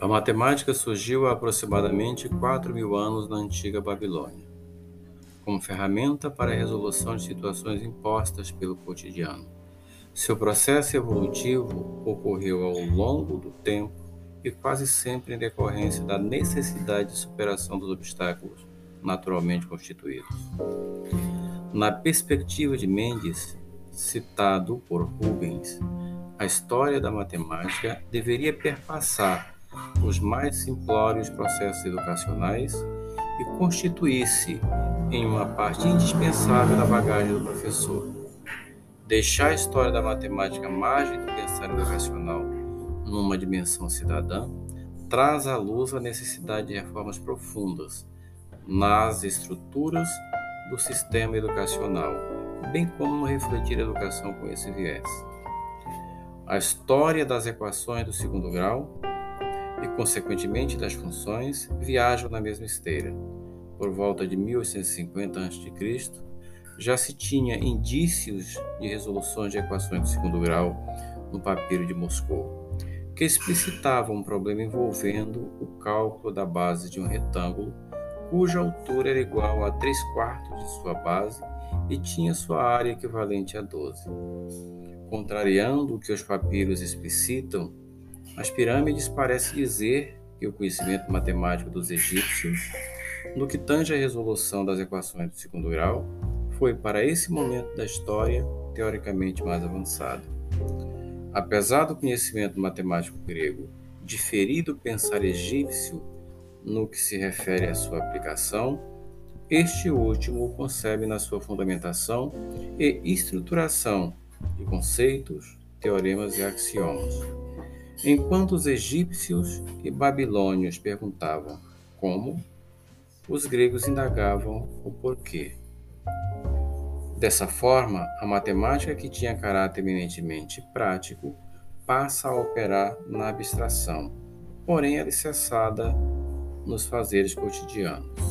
A matemática surgiu há aproximadamente 4 mil anos na antiga Babilônia, como ferramenta para a resolução de situações impostas pelo cotidiano. Seu processo evolutivo ocorreu ao longo do tempo e quase sempre em decorrência da necessidade de superação dos obstáculos naturalmente constituídos. Na perspectiva de Mendes, citado por Rubens, a história da matemática deveria perpassar os mais simplórios processos educacionais e constituir-se em uma parte indispensável da bagagem do professor. Deixar a história da matemática margem do pensamento educacional numa dimensão cidadã traz à luz a necessidade de reformas profundas nas estruturas do sistema educacional, bem como refletir a educação com esse viés. A história das equações do segundo grau e, consequentemente, das funções, viajam na mesma esteira. Por volta de 1850 a.C., já se tinha indícios de resoluções de equações de segundo grau no papiro de Moscou, que explicitavam um problema envolvendo o cálculo da base de um retângulo cuja altura era igual a 3 quartos de sua base e tinha sua área equivalente a 12. Contrariando o que os papiros explicitam, as pirâmides parecem dizer que o conhecimento matemático dos egípcios, no que tange à resolução das equações do segundo grau, foi para esse momento da história teoricamente mais avançado. Apesar do conhecimento matemático grego diferir do pensar egípcio no que se refere à sua aplicação, este último concebe na sua fundamentação e estruturação de conceitos, teoremas e axiomas. Enquanto os egípcios e babilônios perguntavam como, os gregos indagavam o porquê. Dessa forma, a matemática que tinha caráter eminentemente prático passa a operar na abstração, porém alicerçada nos fazeres cotidianos.